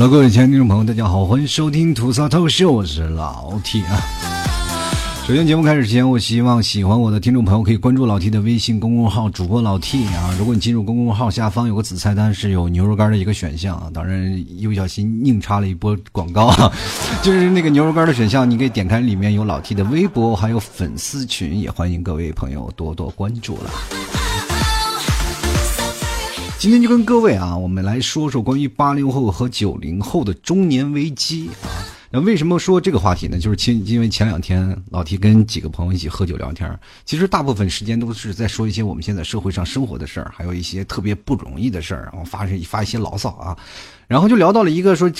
Hello，各位亲爱的听众朋友，大家好，欢迎收听吐槽透秀，我是老 T 啊。首先，节目开始之前，我希望喜欢我的听众朋友可以关注老 T 的微信公众号主播老 T 啊。如果你进入公众号下方有个子菜单，是有牛肉干的一个选项啊。当然，一不小心硬插了一波广告啊，就是那个牛肉干的选项，你可以点开里面有老 T 的微博，还有粉丝群，也欢迎各位朋友多多关注了。今天就跟各位啊，我们来说说关于八零后和九零后的中年危机啊。那为什么说这个话题呢？就是前因为前两天老提跟几个朋友一起喝酒聊天，其实大部分时间都是在说一些我们现在社会上生活的事儿，还有一些特别不容易的事儿，然后发生发一些牢骚啊。然后就聊到了一个说，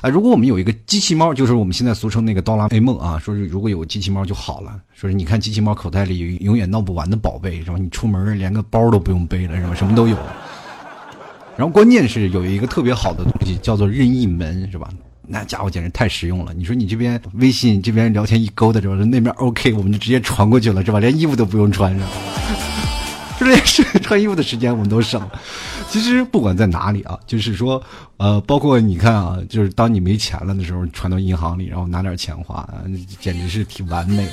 啊，如果我们有一个机器猫，就是我们现在俗称那个哆啦 A 梦啊，说是如果有机器猫就好了。说是你看机器猫口袋里永远闹不完的宝贝，是吧？你出门连个包都不用背了，是吧？什么都有。然后关键是有一个特别好的东西，叫做任意门，是吧？那家伙简直太实用了。你说你这边微信这边聊天一勾搭，是吧？那边 OK，我们就直接传过去了，是吧？连衣服都不用穿上，就 连是穿衣服的时间我们都省了。其实不管在哪里啊，就是说，呃，包括你看啊，就是当你没钱了的时候，传到银行里，然后拿点钱花，简直是挺完美。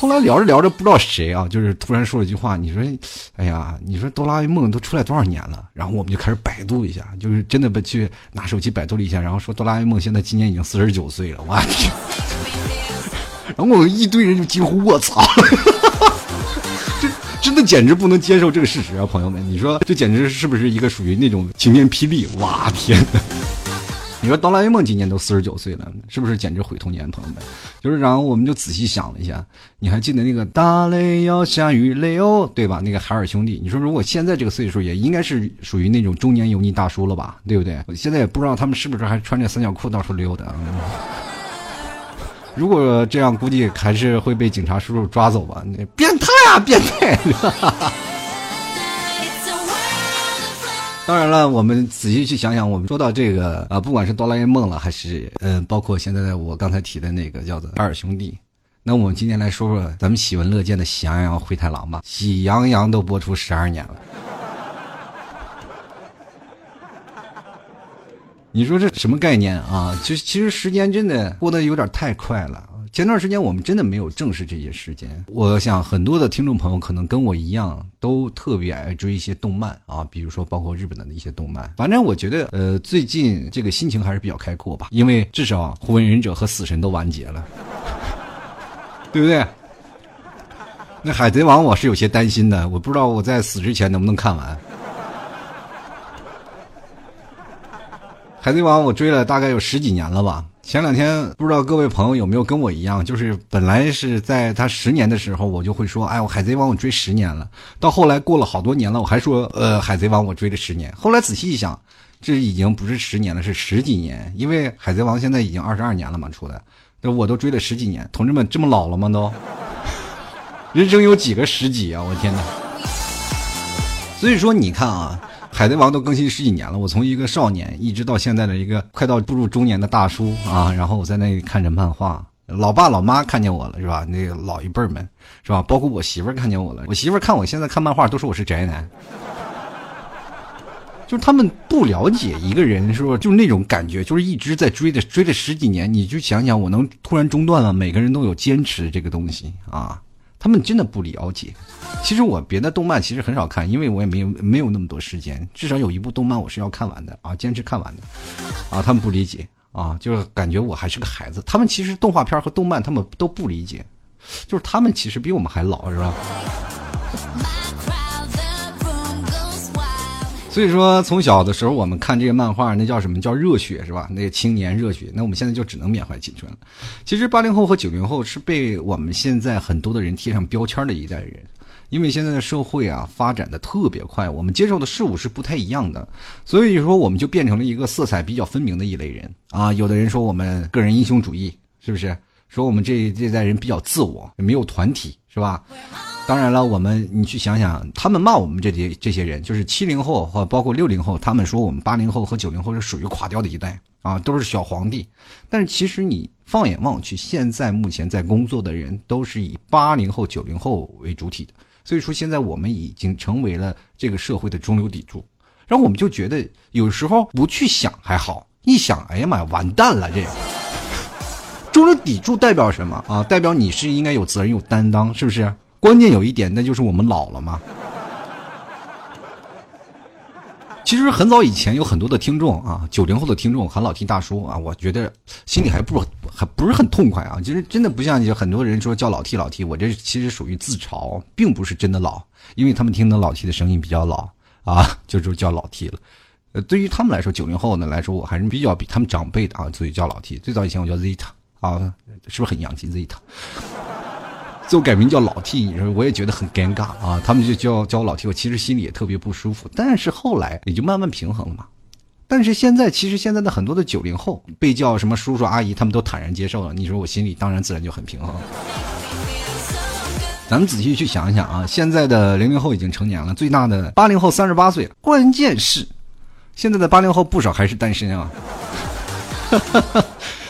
后来聊着聊着，不知道谁啊，就是突然说了一句话，你说，哎呀，你说哆啦 A 梦都出来多少年了？然后我们就开始百度一下，就是真的不去拿手机百度了一下，然后说哆啦 A 梦现在今年已经四十九岁了，我去！然后我们一堆人就几乎卧槽，这真的简直不能接受这个事实啊，朋友们，你说这简直是不是一个属于那种晴天霹雳？哇天！你说哆啦 A 梦今年都四十九岁了，是不是简直毁童年？朋友们，就是，然后我们就仔细想了一下，你还记得那个大雷要下雨雷哦，对吧？那个海尔兄弟，你说如果现在这个岁数，也应该是属于那种中年油腻大叔了吧？对不对？现在也不知道他们是不是还穿着三角裤到处溜达。如果这样，估计还是会被警察叔叔抓走吧？那变态啊，变态！哈 哈当然了，我们仔细去想想，我们说到这个啊，不管是哆啦 A 梦了，还是嗯，包括现在的我刚才提的那个叫做海尔兄弟，那我们今天来说说咱们喜闻乐见的《喜羊羊灰太狼》吧，《喜羊羊》都播出十二年了，你说这什么概念啊？其其实时间真的过得有点太快了。前段时间我们真的没有正视这些事件。我想很多的听众朋友可能跟我一样，都特别爱追一些动漫啊，比如说包括日本的一些动漫。反正我觉得，呃，最近这个心情还是比较开阔吧，因为至少《火影忍者》和《死神》都完结了，对不对？那《海贼王》我是有些担心的，我不知道我在死之前能不能看完。《海贼王》我追了大概有十几年了吧。前两天不知道各位朋友有没有跟我一样，就是本来是在他十年的时候，我就会说，哎，我海贼王我追十年了。到后来过了好多年了，我还说，呃，海贼王我追了十年。后来仔细一想，这已经不是十年了，是十几年，因为海贼王现在已经二十二年了嘛，出来，那我都追了十几年。同志们这么老了吗？都，人生有几个十几啊？我天哪！所以说你看啊。海贼王都更新十几年了，我从一个少年一直到现在的一个快到步入中年的大叔啊，然后我在那里看着漫画，老爸老妈看见我了是吧？那个老一辈们是吧？包括我媳妇儿看见我了，我媳妇儿看我现在看漫画都说我是宅男，就是他们不了解一个人是吧？就是那种感觉，就是一直在追着追了十几年，你就想想我能突然中断了，每个人都有坚持这个东西啊。他们真的不了解。其实我别的动漫其实很少看，因为我也没有没有那么多时间。至少有一部动漫我是要看完的啊，坚持看完的。啊，他们不理解啊，就是感觉我还是个孩子。他们其实动画片和动漫他们都不理解，就是他们其实比我们还老，是吧？所以说，从小的时候我们看这个漫画，那叫什么叫热血是吧？那青年热血。那我们现在就只能缅怀青春了。其实八零后和九零后是被我们现在很多的人贴上标签的一代人，因为现在的社会啊发展的特别快，我们接受的事物是不太一样的，所以说我们就变成了一个色彩比较分明的一类人啊。有的人说我们个人英雄主义，是不是？说我们这这代人比较自我，没有团体，是吧？当然了，我们你去想想，他们骂我们这些这些人，就是七零后或包括六零后，他们说我们八零后和九零后是属于垮掉的一代啊，都是小皇帝。但是其实你放眼望去，现在目前在工作的人都是以八零后、九零后为主体的，所以说现在我们已经成为了这个社会的中流砥柱。然后我们就觉得有时候不去想还好。一想，哎呀妈呀，完蛋了！这中流砥柱代表什么啊？代表你是应该有责任、有担当，是不是？关键有一点，那就是我们老了嘛。其实很早以前有很多的听众啊，九零后的听众喊老 T 大叔啊，我觉得心里还不还不是很痛快啊。其实真的不像就很多人说叫老 T 老 T，我这其实属于自嘲，并不是真的老，因为他们听的老 T 的声音比较老啊，就就叫老 T 了。呃，对于他们来说，九零后呢来说，我还是比较比他们长辈的啊，所以叫老 T。最早以前我叫 Zeta 啊，是不是很洋气这一套？就改名叫老 T，你说我也觉得很尴尬啊！他们就叫叫我老 T，我其实心里也特别不舒服。但是后来也就慢慢平衡了嘛。但是现在，其实现在的很多的九零后被叫什么叔叔阿姨，他们都坦然接受了。你说我心里当然自然就很平衡。咱们仔细去想一想啊，现在的零零后已经成年了，最大的八零后三十八岁，关键是现在的八零后不少还是单身啊。哈哈哈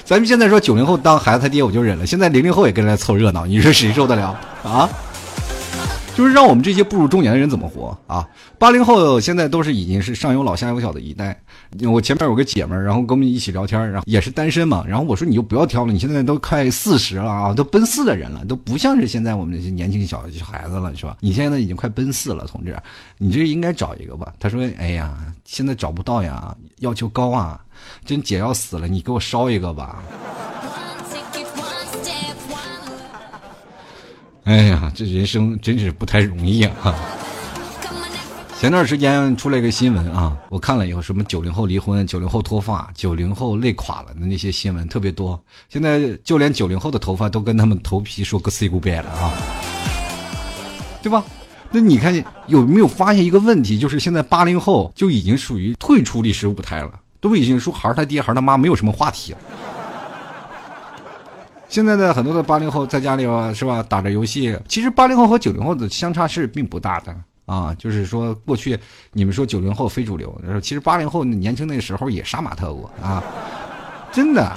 咱们现在说九零后当孩子他爹我就忍了，现在零零后也跟来凑热闹，你说谁受得了啊？就是让我们这些步入中年的人怎么活啊？八零后现在都是已经是上有老下有小的一代。我前面有个姐们儿，然后跟我们一起聊天，然后也是单身嘛。然后我说你就不要挑了，你现在都快四十了啊，都奔四的人了，都不像是现在我们这些年轻小小孩子了，是吧？你现在已经快奔四了，同志，你这应该找一个吧？他说：“哎呀，现在找不到呀，要求高啊。”真姐要死了，你给我烧一个吧！哎呀，这人生真是不太容易啊！前段时间出来一个新闻啊，我看了以后，什么九零后离婚、九零后脱发、九零后累垮了的那些新闻特别多。现在就连九零后的头发都跟他们头皮说个 say goodbye 了啊，对吧？那你看有没有发现一个问题，就是现在八零后就已经属于退出历史舞台了。都已经说孩儿他爹孩儿他妈没有什么话题了。现在的很多的八零后在家里吧，是吧？打着游戏。其实八零后和九零后的相差是并不大的啊。就是说，过去你们说九零后非主流，其实八零后年轻那个时候也杀马特过啊，真的。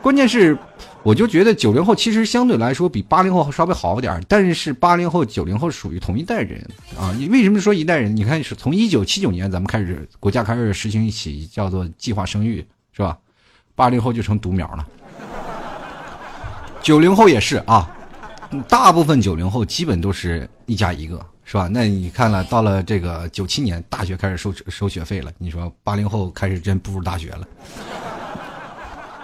关键是，我就觉得九零后其实相对来说比八零后稍微好点但是八零后、九零后属于同一代人啊。你为什么说一代人？你看，是从一九七九年咱们开始，国家开始实行一起叫做计划生育，是吧？八零后就成独苗了。九零后也是啊，大部分九零后基本都是一家一个，是吧？那你看了，到了这个九七年，大学开始收收学费了，你说八零后开始真步入大学了。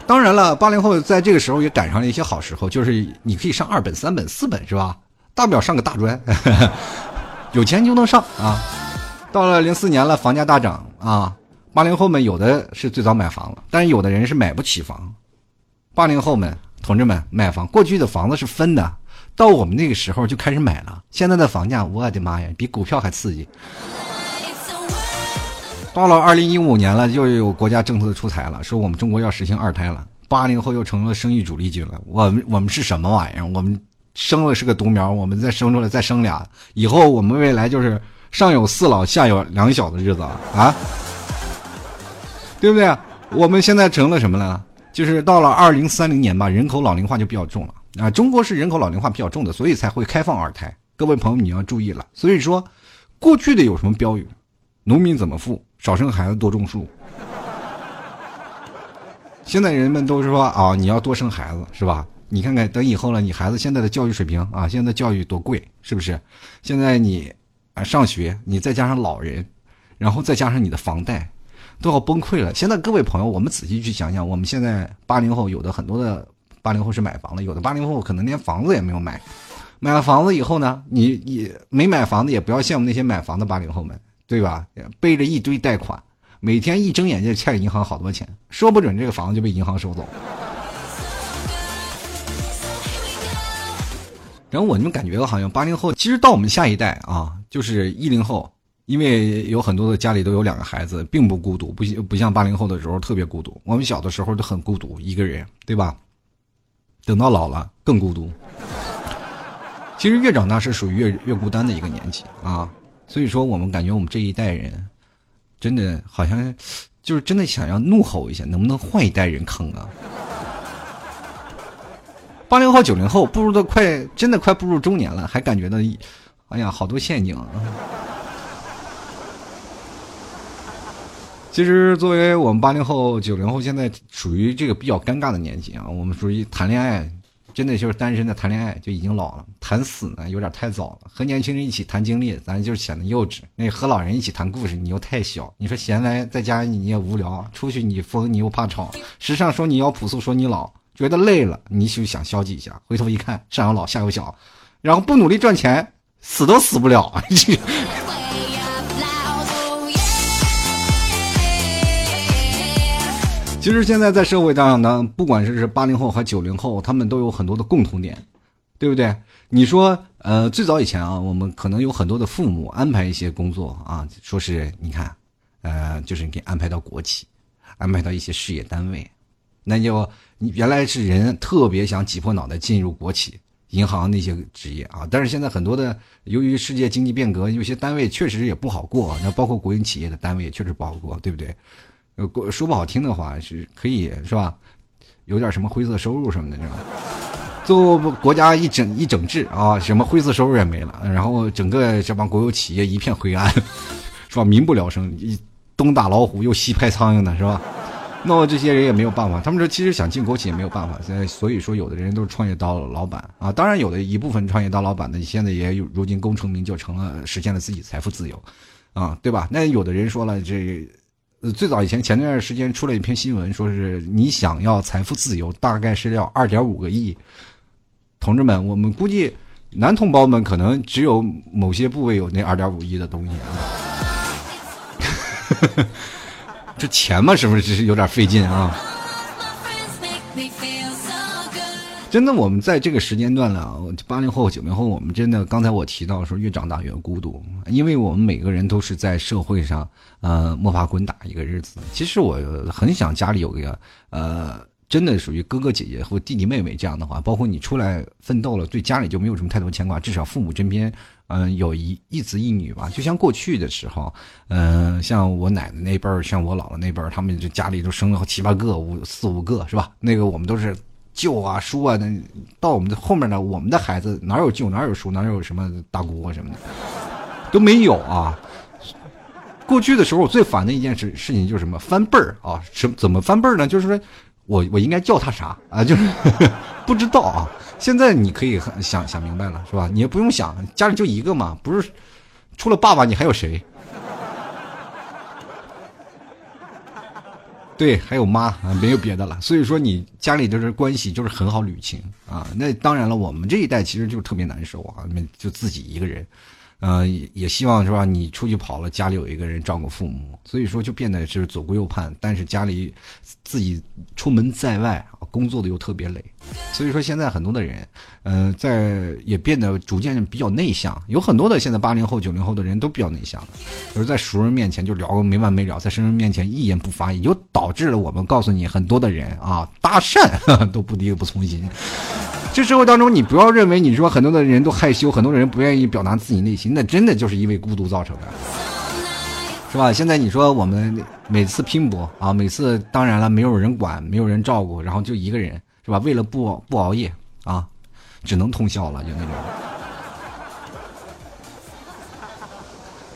当然了，八零后在这个时候也赶上了一些好时候，就是你可以上二本、三本、四本，是吧？大不了上个大专，有钱就能上啊。到了零四年了，房价大涨啊，八零后们有的是最早买房了，但是有的人是买不起房。八零后们，同志们，买房，过去的房子是分的，到我们那个时候就开始买了。现在的房价，我的妈呀，比股票还刺激。到了二零一五年了，又有国家政策出台了，说我们中国要实行二胎了，八零后又成了生育主力军了。我们我们是什么玩意儿？我们生了是个独苗，我们再生出来再生俩，以后我们未来就是上有四老下有两小的日子了啊，对不对？我们现在成了什么呢？就是到了二零三零年吧，人口老龄化就比较重了啊。中国是人口老龄化比较重的，所以才会开放二胎。各位朋友，你要注意了。所以说，过去的有什么标语？农民怎么富？少生孩子，多种树。现在人们都是说啊，你要多生孩子，是吧？你看看，等以后了，你孩子现在的教育水平啊，现在教育多贵，是不是？现在你啊上学，你再加上老人，然后再加上你的房贷，都要崩溃了。现在各位朋友，我们仔细去想想，我们现在八零后有的很多的八零后是买房了，有的八零后可能连房子也没有买。买了房子以后呢，你你没买房子，也不要羡慕那些买房的八零后们。对吧？背着一堆贷款，每天一睁眼就欠银行好多钱，说不准这个房子就被银行收走。然后我就感觉好像八零后，其实到我们下一代啊，就是一零后，因为有很多的家里都有两个孩子，并不孤独，不不像八零后的时候特别孤独。我们小的时候都很孤独，一个人，对吧？等到老了更孤独。其实越长大是属于越越孤单的一个年纪啊。所以说，我们感觉我们这一代人，真的好像就是真的想要怒吼一下，能不能换一代人坑啊？八零后、九零后步入的快，真的快步入中年了，还感觉到，哎呀，好多陷阱啊。其实，作为我们八零后、九零后，现在属于这个比较尴尬的年纪啊。我们属于谈恋爱，真的就是单身的谈恋爱就已经老了，谈死呢有点太早了。和年轻人一起谈经历，咱就显得幼稚；那和老人一起谈故事，你又太小。你说闲来在家你也无聊，出去你疯你又怕吵。时尚说你要朴素，说你老，觉得累了你就想消极一下。回头一看，上有老下有小，然后不努力赚钱，死都死不了。其实现在在社会上呢，不管是是八零后和九零后，他们都有很多的共同点，对不对？你说，呃，最早以前啊，我们可能有很多的父母安排一些工作啊，说是你看，呃，就是给安排到国企，安排到一些事业单位，那就你原来是人特别想挤破脑袋进入国企、银行那些职业啊，但是现在很多的由于世界经济变革，有些单位确实也不好过，那包括国营企业的单位也确实不好过，对不对？呃，说不好听的话是可以是吧？有点什么灰色收入什么的，是吧？最后国家一整一整治啊，什么灰色收入也没了，然后整个这帮国有企业一片灰暗，是吧？民不聊生，一东打老虎又西拍苍蝇的是吧？那这些人也没有办法，他们说其实想进国企也没有办法。现在所以说，有的人都是创业当老板啊，当然有的一部分创业当老板的，现在也有如今功成名就，成了实现了自己财富自由，啊，对吧？那有的人说了这。呃，最早以前前段时间出了一篇新闻，说是你想要财富自由，大概是要二点五个亿。同志们，我们估计男同胞们可能只有某些部位有那二点五亿的东西啊。这钱嘛，是不是是有点费劲啊？真的，我们在这个时间段了，八零后、九零后，我们真的刚才我提到说，越长大越孤独，因为我们每个人都是在社会上，呃，摸爬滚打一个日子。其实我很想家里有个，呃，真的属于哥哥姐姐或弟弟妹妹这样的话，包括你出来奋斗了，对家里就没有什么太多牵挂，至少父母身边，嗯，有一一子一女吧。就像过去的时候，嗯，像我奶奶那辈儿，像我姥姥那辈儿，他们就家里都生了七八个、五四五个，是吧？那个我们都是。舅啊，叔啊，那到我们的后面呢，我们的孩子哪有舅，哪有叔，哪有什么大姑啊什么的，都没有啊。过去的时候，我最烦的一件事事情就是什么翻辈儿啊，什怎么翻辈儿呢？就是说我我应该叫他啥啊？就是 不知道啊。现在你可以想想明白了，是吧？你也不用想，家里就一个嘛，不是除了爸爸，你还有谁？对，还有妈啊，没有别的了。所以说，你家里就是关系就是很好捋清啊。那当然了，我们这一代其实就特别难受啊，就自己一个人。呃，也希望是吧？你出去跑了，家里有一个人照顾父母，所以说就变得是左顾右盼。但是家里自己出门在外，工作的又特别累，所以说现在很多的人，呃，在也变得逐渐比较内向。有很多的现在八零后、九零后的人都比较内向，就是在熟人面前就聊个没完没了，在生人面前一言不发，也就导致了我们告诉你很多的人啊，搭讪 都不离不从心。这社会当中，你不要认为你说很多的人都害羞，很多人不愿意表达自己内心，那真的就是因为孤独造成的，是吧？现在你说我们每次拼搏啊，每次当然了，没有人管，没有人照顾，然后就一个人，是吧？为了不不熬夜啊，只能通宵了，就那种。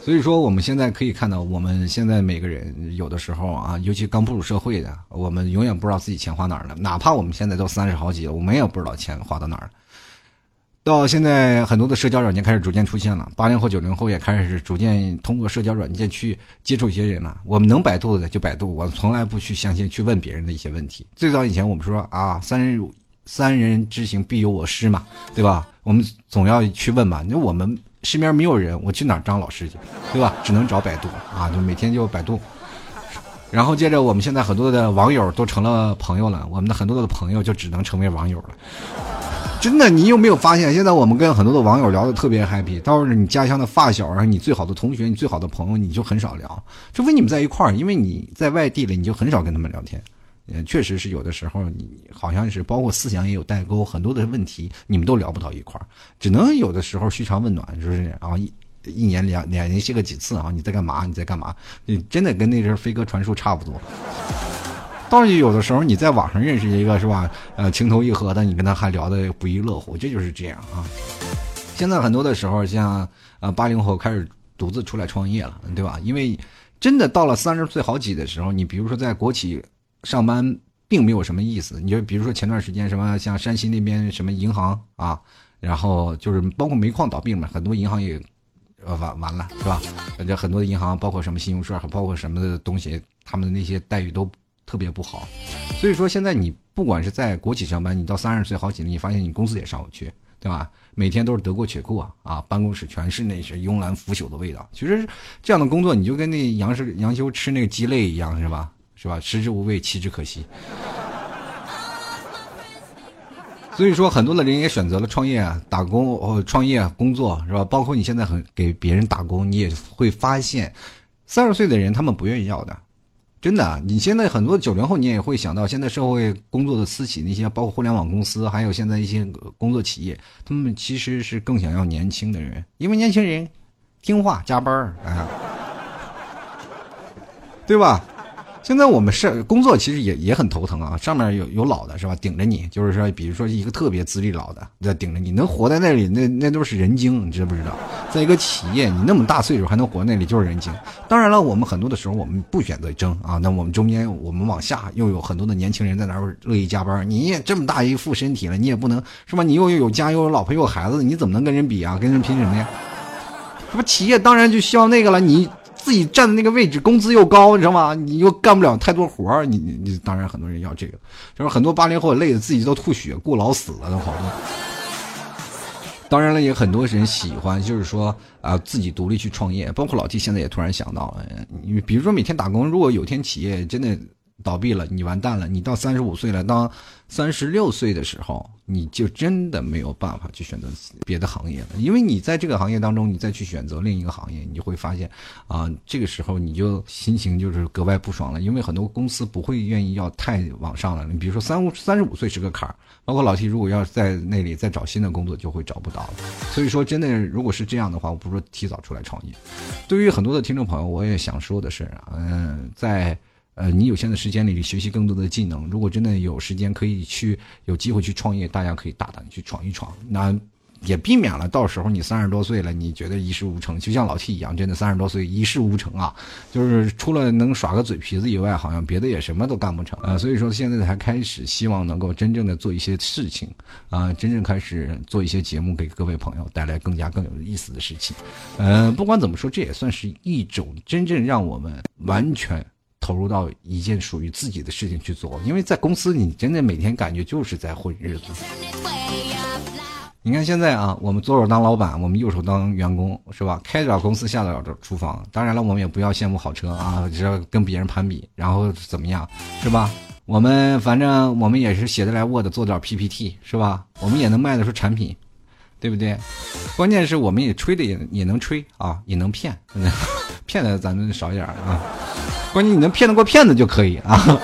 所以说，我们现在可以看到，我们现在每个人有的时候啊，尤其刚步入社会的，我们永远不知道自己钱花哪儿了。哪怕我们现在都三十好几了，我们也不知道钱花到哪儿了。到现在，很多的社交软件开始逐渐出现了，八零后、九零后也开始逐渐通过社交软件去接触一些人了。我们能百度的就百度，我从来不去相信去问别人的一些问题。最早以前，我们说啊，三人三人之行必有我师嘛，对吧？我们总要去问嘛，那我们。身边没有人，我去哪儿当老师去，对吧？只能找百度啊，就每天就百度。然后接着，我们现在很多的网友都成了朋友了，我们的很多的朋友就只能成为网友了。真的，你有没有发现，现在我们跟很多的网友聊的特别 happy，倒是你家乡的发小啊，你最好的同学，你最好的朋友，你就很少聊，除非你们在一块儿，因为你在外地了，你就很少跟他们聊天。嗯，确实是有的时候，你好像是包括思想也有代沟，很多的问题你们都聊不到一块儿，只能有的时候嘘寒问暖，是不是？然后一一年两两联系个几次啊？你在干嘛？你在干嘛？你真的跟那阵飞鸽传书差不多。倒是有的时候你在网上认识一个是吧？呃，情投意合的，你跟他还聊得不亦乐乎，这就是这样啊。现在很多的时候，像呃八零后开始独自出来创业了，对吧？因为。真的到了三十岁好几的时候，你比如说在国企上班，并没有什么意思。你就比如说前段时间什么像山西那边什么银行啊，然后就是包括煤矿倒闭嘛，很多银行也呃完完了是吧？这很多银行，包括什么信用社，包括什么的东西，他们的那些待遇都特别不好。所以说现在你不管是在国企上班，你到三十岁好几年，你发现你工资也上不去，对吧？每天都是得过且过啊啊！办公室全是那些慵懒腐朽的味道。其实这样的工作，你就跟那杨是杨修吃那个鸡肋一样，是吧？是吧？食之无味，弃之可惜。所以说，很多的人也选择了创业啊，打工哦，创业工作是吧？包括你现在很给别人打工，你也会发现，三十岁的人他们不愿意要的。真的，你现在很多九零后，你也会想到，现在社会工作的私企那些，包括互联网公司，还有现在一些工作企业，他们其实是更想要年轻的人，因为年轻人听话、加班儿，哎，对吧？现在我们是工作，其实也也很头疼啊。上面有有老的，是吧？顶着你，就是说，比如说一个特别资历老的在顶着你，能活在那里，那那都是人精，你知不知道？在一个企业，你那么大岁数还能活那里，就是人精。当然了，我们很多的时候我们不选择争啊。那我们中间，我们往下又有很多的年轻人在那儿乐意加班。你也这么大一副身体了，你也不能是吧？你又有家又有老婆又有孩子，你怎么能跟人比啊？跟人拼什么呀？是吧？企业当然就需要那个了，你。自己站的那个位置，工资又高，你知道吗？你又干不了太多活，你你你，当然很多人要这个，就是很多八零后累的自己都吐血，过劳死了都好多。当然了，也很多人喜欢，就是说啊，自己独立去创业。包括老 T 现在也突然想到了，你比如说每天打工，如果有天企业真的。倒闭了，你完蛋了。你到三十五岁了，当三十六岁的时候，你就真的没有办法去选择别的行业了。因为你在这个行业当中，你再去选择另一个行业，你就会发现，啊，这个时候你就心情就是格外不爽了。因为很多公司不会愿意要太往上了。你比如说三五三十五岁是个坎儿，包括老 T 如果要在那里再找新的工作，就会找不到了。所以说，真的如果是这样的话，我不如提早出来创业。对于很多的听众朋友，我也想说的是，嗯，在。呃，你有限的时间里学习更多的技能，如果真的有时间可以去有机会去创业，大家可以大胆去闯一闯，那也避免了到时候你三十多岁了，你觉得一事无成，就像老 T 一样，真的三十多岁一事无成啊，就是除了能耍个嘴皮子以外，好像别的也什么都干不成啊。所以说现在才开始，希望能够真正的做一些事情啊，真正开始做一些节目，给各位朋友带来更加更有意思的事情。呃，不管怎么说，这也算是一种真正让我们完全。投入到一件属于自己的事情去做，因为在公司，你真的每天感觉就是在混日子。你看现在啊，我们左手当老板，我们右手当员工，是吧？开得了公司，下得了厨房。当然了，我们也不要羡慕好车啊，只要跟别人攀比，然后怎么样，是吧？我们反正我们也是写得来 Word，做点 PPT，是吧？我们也能卖得出产品，对不对？关键是我们也吹的也也能吹啊，也能骗，骗的咱们少一点啊。关键你能骗得过骗子就可以啊，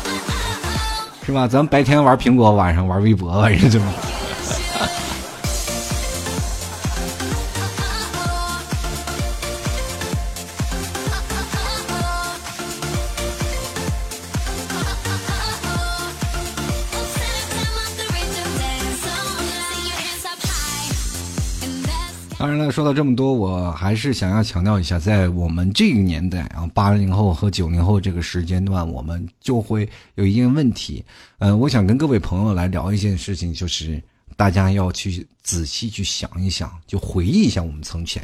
是吧？咱白天玩苹果，晚上玩微博，反正就。当然了，说到这么多，我还是想要强调一下，在我们这个年代啊，八零后和九零后这个时间段，我们就会有一定问题。嗯，我想跟各位朋友来聊一件事情，就是大家要去仔细去想一想，就回忆一下我们从前。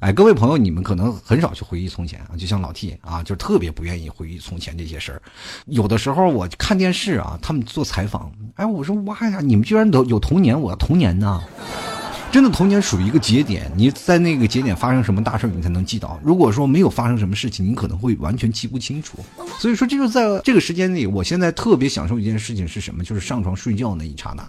哎，各位朋友，你们可能很少去回忆从前啊，就像老 T 啊，就特别不愿意回忆从前这些事儿。有的时候我看电视啊，他们做采访，哎，我说哇呀，你们居然都有童年，我童年呢？真的童年属于一个节点，你在那个节点发生什么大事你才能记到。如果说没有发生什么事情，你可能会完全记不清楚。所以说，这就在这个时间里，我现在特别享受一件事情是什么？就是上床睡觉那一刹那。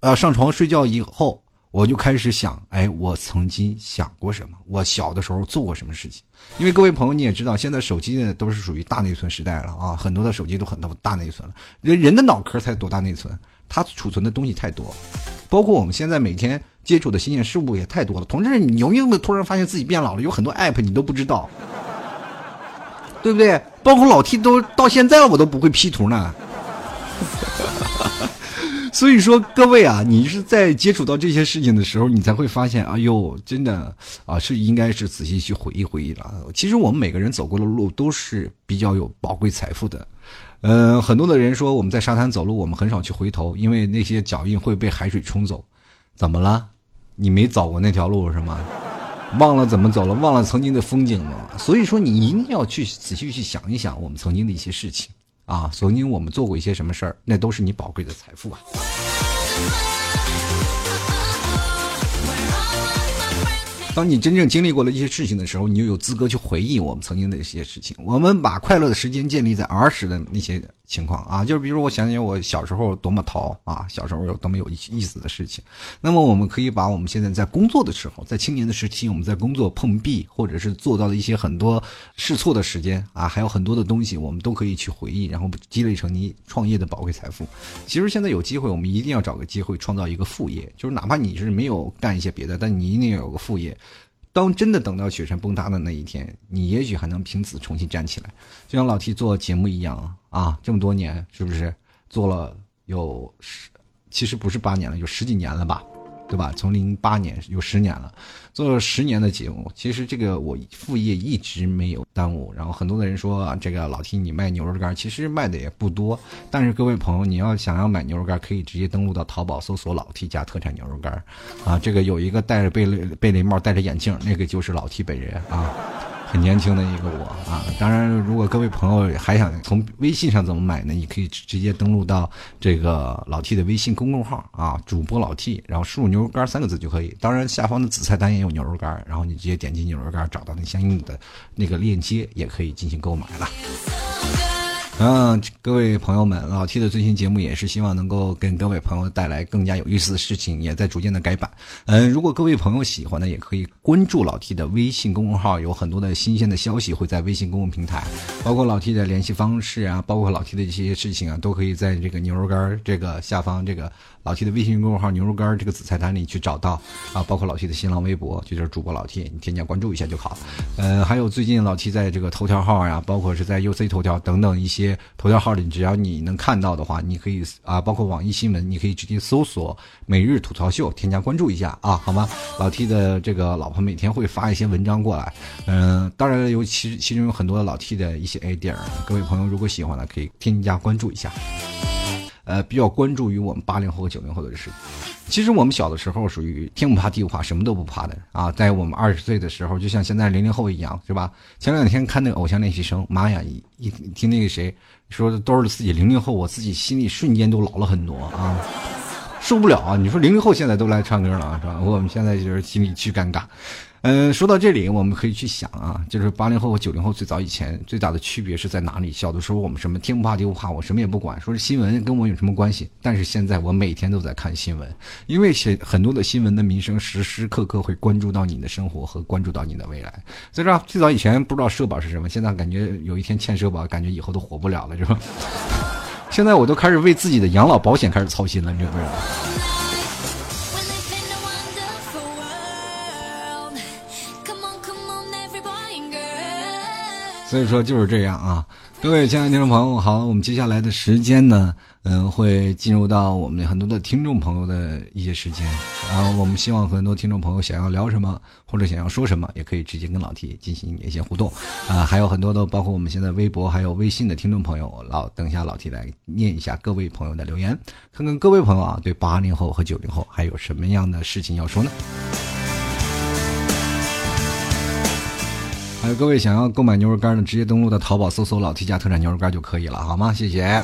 呃，上床睡觉以后，我就开始想，哎，我曾经想过什么？我小的时候做过什么事情？因为各位朋友你也知道，现在手机呢都是属于大内存时代了啊，很多的手机都很多大内存了。人人的脑壳才多大内存？它储存的东西太多，包括我们现在每天。接触的新鲜事物也太多了，同志，你有没有突然发现自己变老了？有很多 app 你都不知道，对不对？包括老 T 都到现在我都不会 P 图呢。所以说，各位啊，你是在接触到这些事情的时候，你才会发现，哎呦，真的啊，是应该是仔细去回忆回忆了。其实我们每个人走过的路都是比较有宝贵财富的。嗯，很多的人说我们在沙滩走路，我们很少去回头，因为那些脚印会被海水冲走。怎么了？你没走过那条路是吗？忘了怎么走了？忘了曾经的风景了？所以说，你一定要去仔细去想一想我们曾经的一些事情。啊，曾经我们做过一些什么事儿，那都是你宝贵的财富啊。当你真正经历过了一些事情的时候，你就有资格去回忆我们曾经的一些事情。我们把快乐的时间建立在儿时的那些情况啊，就是比如我想想我小时候多么淘啊，小时候有多么有意思的事情。那么我们可以把我们现在在工作的时候，在青年的时期，我们在工作碰壁或者是做到的一些很多试错的时间啊，还有很多的东西，我们都可以去回忆，然后积累成你创业的宝贵财富。其实现在有机会，我们一定要找个机会创造一个副业，就是哪怕你是没有干一些别的，但你一定要有个副业。当真的等到雪山崩塌的那一天，你也许还能凭此重新站起来，就像老 T 做节目一样啊！这么多年，是不是做了有十？其实不是八年了，有十几年了吧？对吧？从零八年有十年了，做了十年的节目。其实这个我副业一直没有耽误。然后很多的人说，这个老 T 你卖牛肉干，其实卖的也不多。但是各位朋友，你要想要买牛肉干，可以直接登录到淘宝搜索“老 T 家特产牛肉干”，啊，这个有一个戴着贝雷贝雷帽、戴着眼镜，那个就是老 T 本人啊。很年轻的一个我啊，当然，如果各位朋友还想从微信上怎么买呢？你可以直接登录到这个老 T 的微信公众号啊，主播老 T，然后输入牛肉干三个字就可以。当然，下方的紫菜单也有牛肉干，然后你直接点击牛肉干，找到那相应的那个链接，也可以进行购买了。嗯，各位朋友们，老 T 的最新节目也是希望能够跟各位朋友带来更加有意思的事情，也在逐渐的改版。嗯，如果各位朋友喜欢呢，也可以关注老 T 的微信公众号，有很多的新鲜的消息会在微信公众平台，包括老 T 的联系方式啊，包括老 T 的一些事情啊，都可以在这个牛肉干这个下方这个。老 T 的微信公众号“牛肉干”这个子菜单里去找到啊，包括老 T 的新浪微博，就就是主播老 T，你添加关注一下就好。呃，还有最近老 T 在这个头条号呀，包括是在 UC 头条等等一些头条号里，只要你能看到的话，你可以啊，包括网易新闻，你可以直接搜索“每日吐槽秀”，添加关注一下啊，好吗？老 T 的这个老婆每天会发一些文章过来，嗯，当然尤其其中有很多老 T 的一些 idea，各位朋友如果喜欢的可以添加关注一下。呃，比较关注于我们八零后和九零后的事。其实我们小的时候属于天不怕地不怕，什么都不怕的啊。在我们二十岁的时候，就像现在零零后一样，是吧？前两天看那个《偶像练习生》，妈呀，一一听那个谁说都是自己零零后，我自己心里瞬间都老了很多啊，受不了啊！你说零零后现在都来唱歌了啊，是吧？我们现在就是心里巨尴尬。嗯，说到这里，我们可以去想啊，就是八零后和九零后最早以前最大的区别是在哪里？小的时候我们什么天不怕地不怕，我什么也不管，说是新闻跟我有什么关系？但是现在我每天都在看新闻，因为写很多的新闻的民生时时刻刻会关注到你的生活和关注到你的未来。所以说，最早以前不知道社保是什么，现在感觉有一天欠社保，感觉以后都活不了了，是吧？现在我都开始为自己的养老保险开始操心了，你知不知道？所以说就是这样啊，各位亲爱的听众朋友，好，我们接下来的时间呢，嗯，会进入到我们很多的听众朋友的一些时间，然后我们希望很多听众朋友想要聊什么或者想要说什么，也可以直接跟老 T 进行一些互动啊，还有很多的，包括我们现在微博还有微信的听众朋友，老等一下老 T 来念一下各位朋友的留言，看看各位朋友啊，对八零后和九零后还有什么样的事情要说呢？还有各位想要购买牛肉干的，直接登录到淘宝搜索“老 T 家特产牛肉干”就可以了，好吗？谢谢。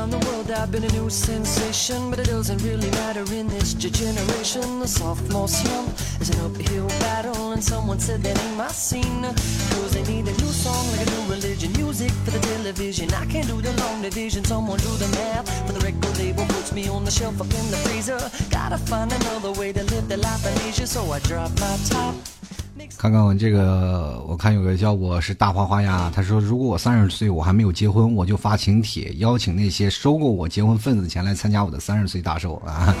around the world, I've been a new sensation. But it doesn't really matter in this generation. The sophomore slump is an uphill battle, and someone said that ain't my scene. Cause they need a new song, like a new religion. Music for the television. I can't do the long division. Someone do the math for the record label. Puts me on the shelf up in the freezer. Gotta find another way to live the life in Asia, so I drop my top. 看看我这个，我看有个叫我是大花花呀，他说如果我三十岁我还没有结婚，我就发请帖邀请那些收购我结婚份子钱来参加我的三十岁大寿啊！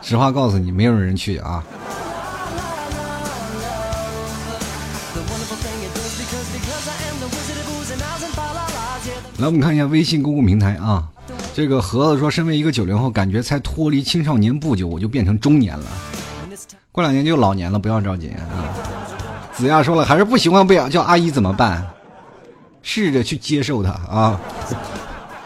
实话告诉你，没有人去啊。来，我们看一下微信公共平台啊。这个盒子说，身为一个九零后，感觉才脱离青少年不久，我就变成中年了。过两年就老年了，不要着急啊。子亚说了，还是不习惯被叫阿姨怎么办？试着去接受它啊。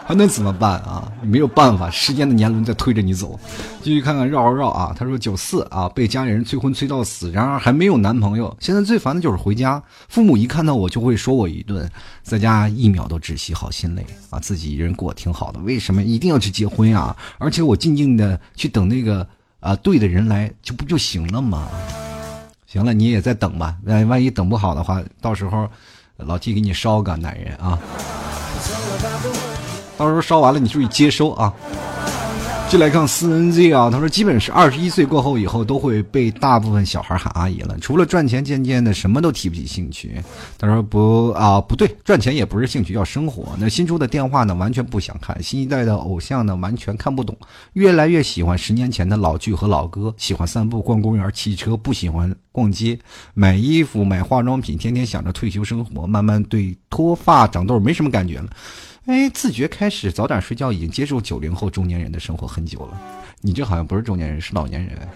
还能怎么办啊？没有办法，时间的年轮在推着你走。继续看看绕绕绕啊！他说九四啊，被家里人催婚催到死，然而还没有男朋友。现在最烦的就是回家，父母一看到我就会说我一顿，在家一秒都窒息，好心累啊！自己一人过挺好的，为什么一定要去结婚啊？而且我静静的去等那个啊对的人来，就不就行了吗？行了，你也在等吧。那万一等不好的话，到时候老 T 给你烧个男人啊！到时候烧完了，你注意接收啊！就来看四 N Z 啊，他说基本是二十一岁过后以后都会被大部分小孩喊阿姨了，除了赚钱，渐渐的什么都提不起兴趣。他说不啊，不对，赚钱也不是兴趣，要生活。那新出的电话呢，完全不想看；新一代的偶像呢，完全看不懂。越来越喜欢十年前的老剧和老歌，喜欢散步、逛公园、骑车，不喜欢逛街、买衣服、买化妆品，天天想着退休生活。慢慢对脱发、长痘没什么感觉了。哎，自觉开始早点睡觉，已经接受九零后中年人的生活很久了。你这好像不是中年人，是老年人。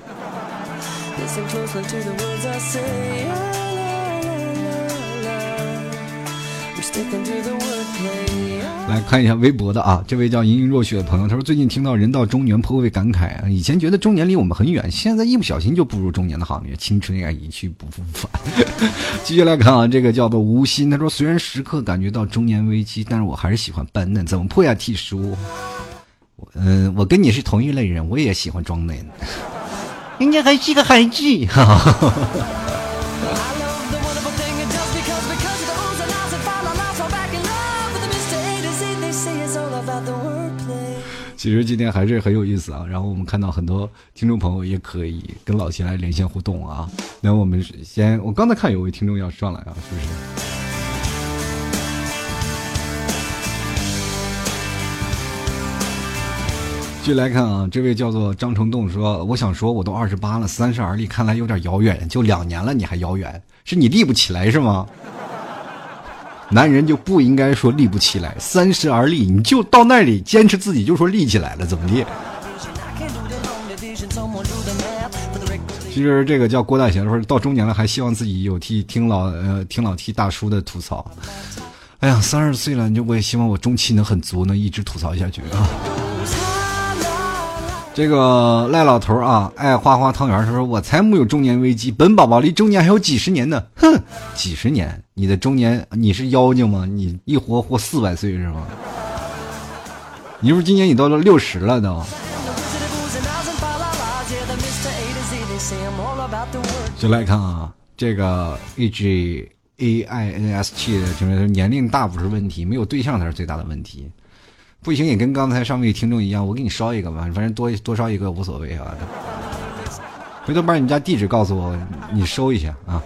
来看一下微博的啊，这位叫盈盈若雪的朋友，他说最近听到人到中年颇为感慨啊，以前觉得中年离我们很远，现在一不小心就步入中年的行列，青春呀一去不复返。继续来看啊，这个叫做无心，他说虽然时刻感觉到中年危机，但是我还是喜欢扮嫩，怎么破呀？T 叔，嗯，我跟你是同一类人，我也喜欢装嫩，人家还是个孩子。其实今天还是很有意思啊，然后我们看到很多听众朋友也可以跟老齐来连线互动啊。那我们先，我刚才看有位听众要上来啊，是不是？继续来看啊，这位叫做张成栋说：“我想说，我都二十八了，三十而立，看来有点遥远，就两年了，你还遥远？是你立不起来是吗？”男人就不应该说立不起来，三十而立，你就到那里坚持自己，就说立起来了，怎么的？其实这个叫郭大贤说，到中年了还希望自己有替听老呃听老替大叔的吐槽。哎呀，三十岁了，就我也希望我中气能很足，能一直吐槽下去啊。这个赖老头啊，爱花花汤圆他说：“我才木有中年危机，本宝宝离中年还有几十年呢。”哼，几十年？你的中年你是妖精吗？你一活活四百岁是吗？你是不是今年你到了六十了都。就来看啊，这个 A G A I N S T 的就是年龄大不是问题，没有对象才是最大的问题。不行，也跟刚才上位听众一样，我给你烧一个吧，反正多多烧一个无所谓啊。回头把你家地址告诉我，你收一下啊。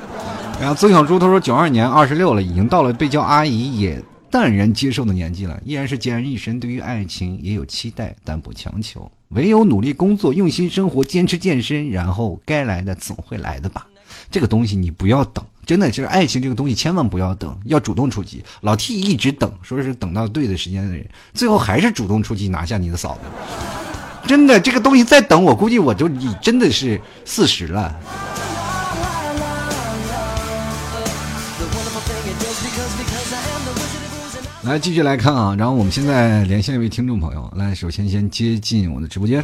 然后曾小猪他说，九二年二十六了，已经到了被叫阿姨也淡然接受的年纪了，依然是孑然一身，对于爱情也有期待，但不强求，唯有努力工作，用心生活，坚持健身，然后该来的总会来的吧。这个东西你不要等。真的就是爱情这个东西，千万不要等，要主动出击。老 T 一直等，说是等到对的时间的人，最后还是主动出击拿下你的嫂子。真的，这个东西再等，我估计我就你真的是四十了。来，继续来看啊，然后我们现在连线一位听众朋友，来，首先先接进我的直播间。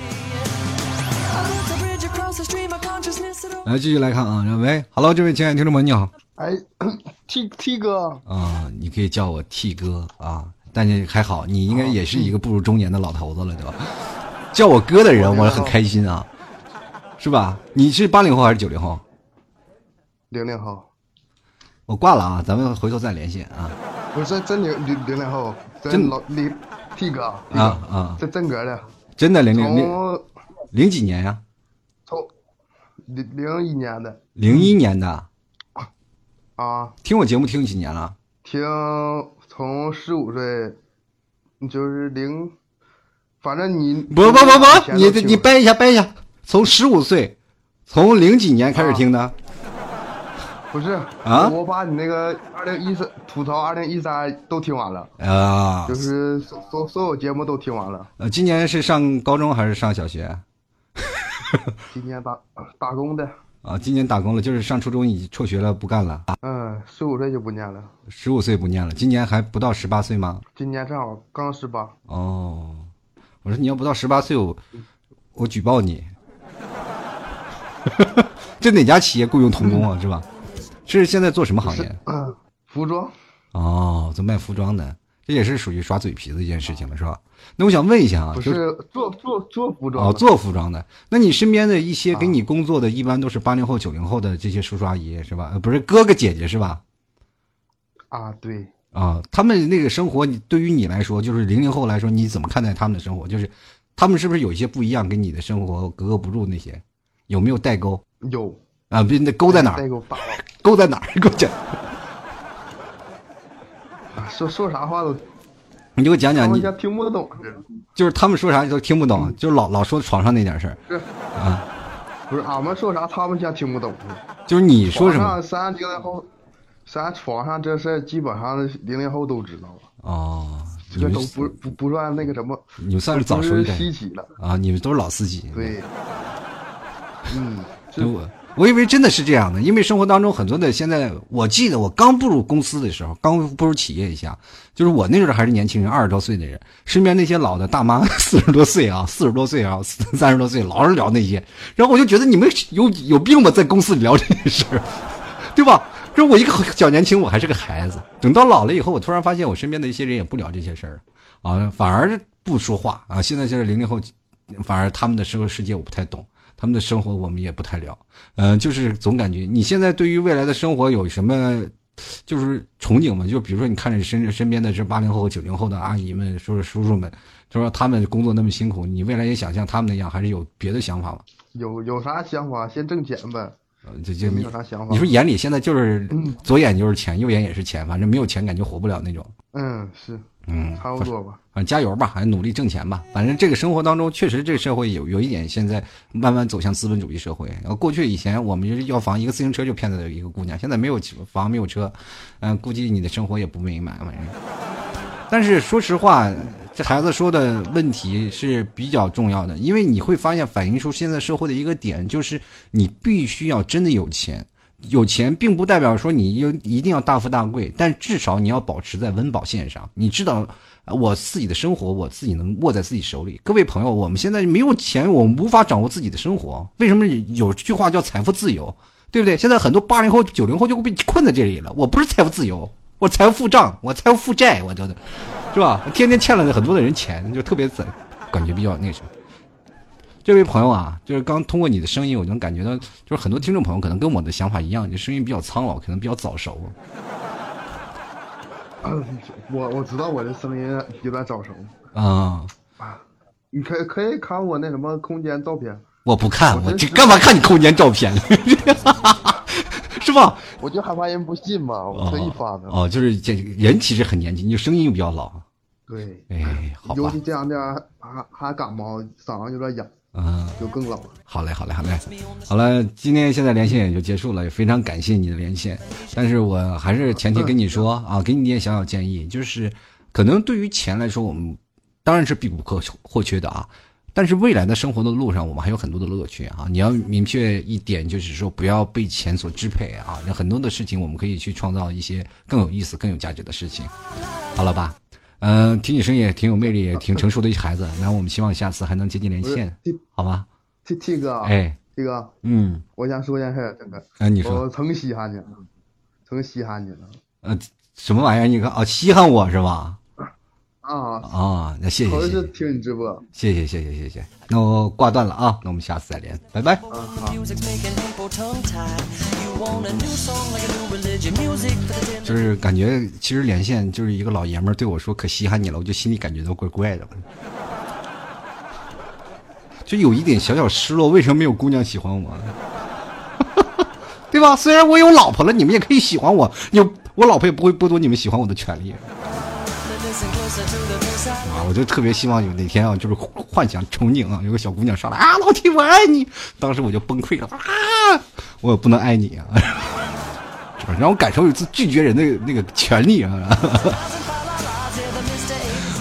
来继续来看啊，喂，Hello，这位亲爱的听众们，你好。哎，T T 哥啊，你可以叫我 T 哥啊，但是还好，你应该也是一个步入中年的老头子了，对吧？叫我哥的人，我很开心啊，是吧？你是八零后还是九零后？零零后。我挂了啊，咱们回头再联系啊。不是真零零零零后，真老零 T 哥啊啊，这真格的，真的零零零零几年呀？零零一年的，零一年的，啊，听我节目听几年了？听从十五岁，就是零，反正你不不不不，你你掰一下掰一下，从十五岁，从零几年开始听的，不是啊？我把你那个二零一三吐槽二零一三都听完了，啊。就，是所所所有节目都听完了。呃，今年是上高中还是上小学？今年打打工的，啊，今年打工了，就是上初中已辍学了，不干了，嗯，十五岁就不念了，十五岁不念了，今年还不到十八岁吗？今年正好刚十八。哦，我说你要不到十八岁，我我举报你。这哪家企业雇佣童工啊？是吧？是现在做什么行业？嗯，服装哦，做卖服装的，这也是属于耍嘴皮子一件事情了，是吧？那我想问一下啊，不是做做做服装哦，做服装的，那你身边的一些给你工作的，一般都是八零后、九零后的这些叔叔阿姨是吧？呃，不是哥哥姐姐是吧？啊，对，啊，他们那个生活，你对于你来说，就是零零后来说，你怎么看待他们的生活？就是他们是不是有一些不一样，跟你的生活格格不入？那些有没有代沟有啊？不，那沟在哪儿？代沟 在哪儿？给我讲，啊说说啥话都你给我讲讲，你听不懂，这就是他们说啥都听不懂，就老老说床上那点事儿是啊，不是俺们说啥他们家听不懂。就是你说什么床上咱零零后，咱床上这事儿基本上零零后都知道了，哦，你们这都不不不算那个什么，你们算是早熟一点稀奇了。啊，你们都是老司机。对，嗯，就我我以为真的是这样的，因为生活当中很多的现在，我记得我刚步入公司的时候，刚步入企业一下，就是我那时候还是年轻人，二十多岁的人，身边那些老的大妈四十多岁啊，四十多岁啊，三十多岁，老是聊那些，然后我就觉得你们有有病吧，在公司聊这些事，对吧？说我一个小年轻，我还是个孩子，等到老了以后，我突然发现我身边的一些人也不聊这些事儿，啊，反而不说话啊。现在就是零零后，反而他们的生活世界我不太懂。他们的生活我们也不太聊，嗯、就是总感觉你现在对于未来的生活有什么就是憧憬吗？就比如说你看着身身边的这八零后和九零后的阿姨们、说是叔叔们，就说他们工作那么辛苦，你未来也想像他们那样，还是有别的想法吗？有有啥想法先挣钱呗，呃，这就没有啥想法。你说眼里现在就是左眼就是钱，右眼也是钱，反正没有钱感觉活不了那种。嗯，是嗯，差不多吧。反正加油吧，还努力挣钱吧。反正这个生活当中，确实这个社会有有一点，现在慢慢走向资本主义社会。然后过去以前我们就是要房，一个自行车就骗得一个姑娘，现在没有房没有车，嗯、估计你的生活也不美满，反正。但是说实话，这孩子说的问题是比较重要的，因为你会发现反映出现在社会的一个点，就是你必须要真的有钱。有钱并不代表说你有一定要大富大贵，但至少你要保持在温饱线上。你知道，我自己的生活我自己能握在自己手里。各位朋友，我们现在没有钱，我们无法掌握自己的生活。为什么有句话叫财富自由，对不对？现在很多八零后、九零后就会被困在这里了。我不是财富自由，我财富负账，我财富负债，我觉得，是吧？天天欠了很多的人钱，就特别怎感觉比较那什么。这位朋友啊，就是刚通过你的声音，我能感觉到，就是很多听众朋友可能跟我的想法一样，你声音比较苍老，可能比较早熟。嗯我我知道我的声音有点早熟，啊、你可以可以看我那什么空间照片，我不看，我这干嘛看你空间照片？是吧？我就害怕人不信嘛，我特意发的。哦，就是这人其实很年轻，你声音又比较老。对，哎，好吧尤其，这两天还还感冒，嗓子有点哑，嗯，就更老了。好嘞，好嘞，好嘞，好了，今天现在连线也就结束了，也非常感谢你的连线。但是我还是前提跟你说 啊，给你一点小小建议，就是可能对于钱来说，我们当然是必不可或缺的啊。但是未来的生活的路上，我们还有很多的乐趣啊！你要明确一点，就是说不要被钱所支配啊！有很多的事情，我们可以去创造一些更有意思、更有价值的事情，好了吧？嗯、听你声音也挺有魅力，也挺成熟的一孩子。那我们希望下次还能接近连线，好吧？T T 哥，哎，T 哥，嗯，我想说件事儿，真的，哎，你说。我曾稀罕你了，曾稀罕你了呃，什么玩意儿？你看啊，稀罕我是吧？啊！啊，那谢谢头一次谢谢听你直播，谢谢谢谢谢谢。那我挂断了啊，那我们下次再连，拜拜。就是感觉其实连线就是一个老爷们儿对我说可稀罕你了，我就心里感觉到怪怪的，就有一点小小失落。为什么没有姑娘喜欢我？对吧？虽然我有老婆了，你们也可以喜欢我，有我老婆也不会剥夺你们喜欢我的权利。我就特别希望有哪天啊，就是幻想憧憬啊，有个小姑娘上来啊，老铁我爱你，当时我就崩溃了啊，我也不能爱你啊。是吧？让我感受一次拒绝人的那个权利啊！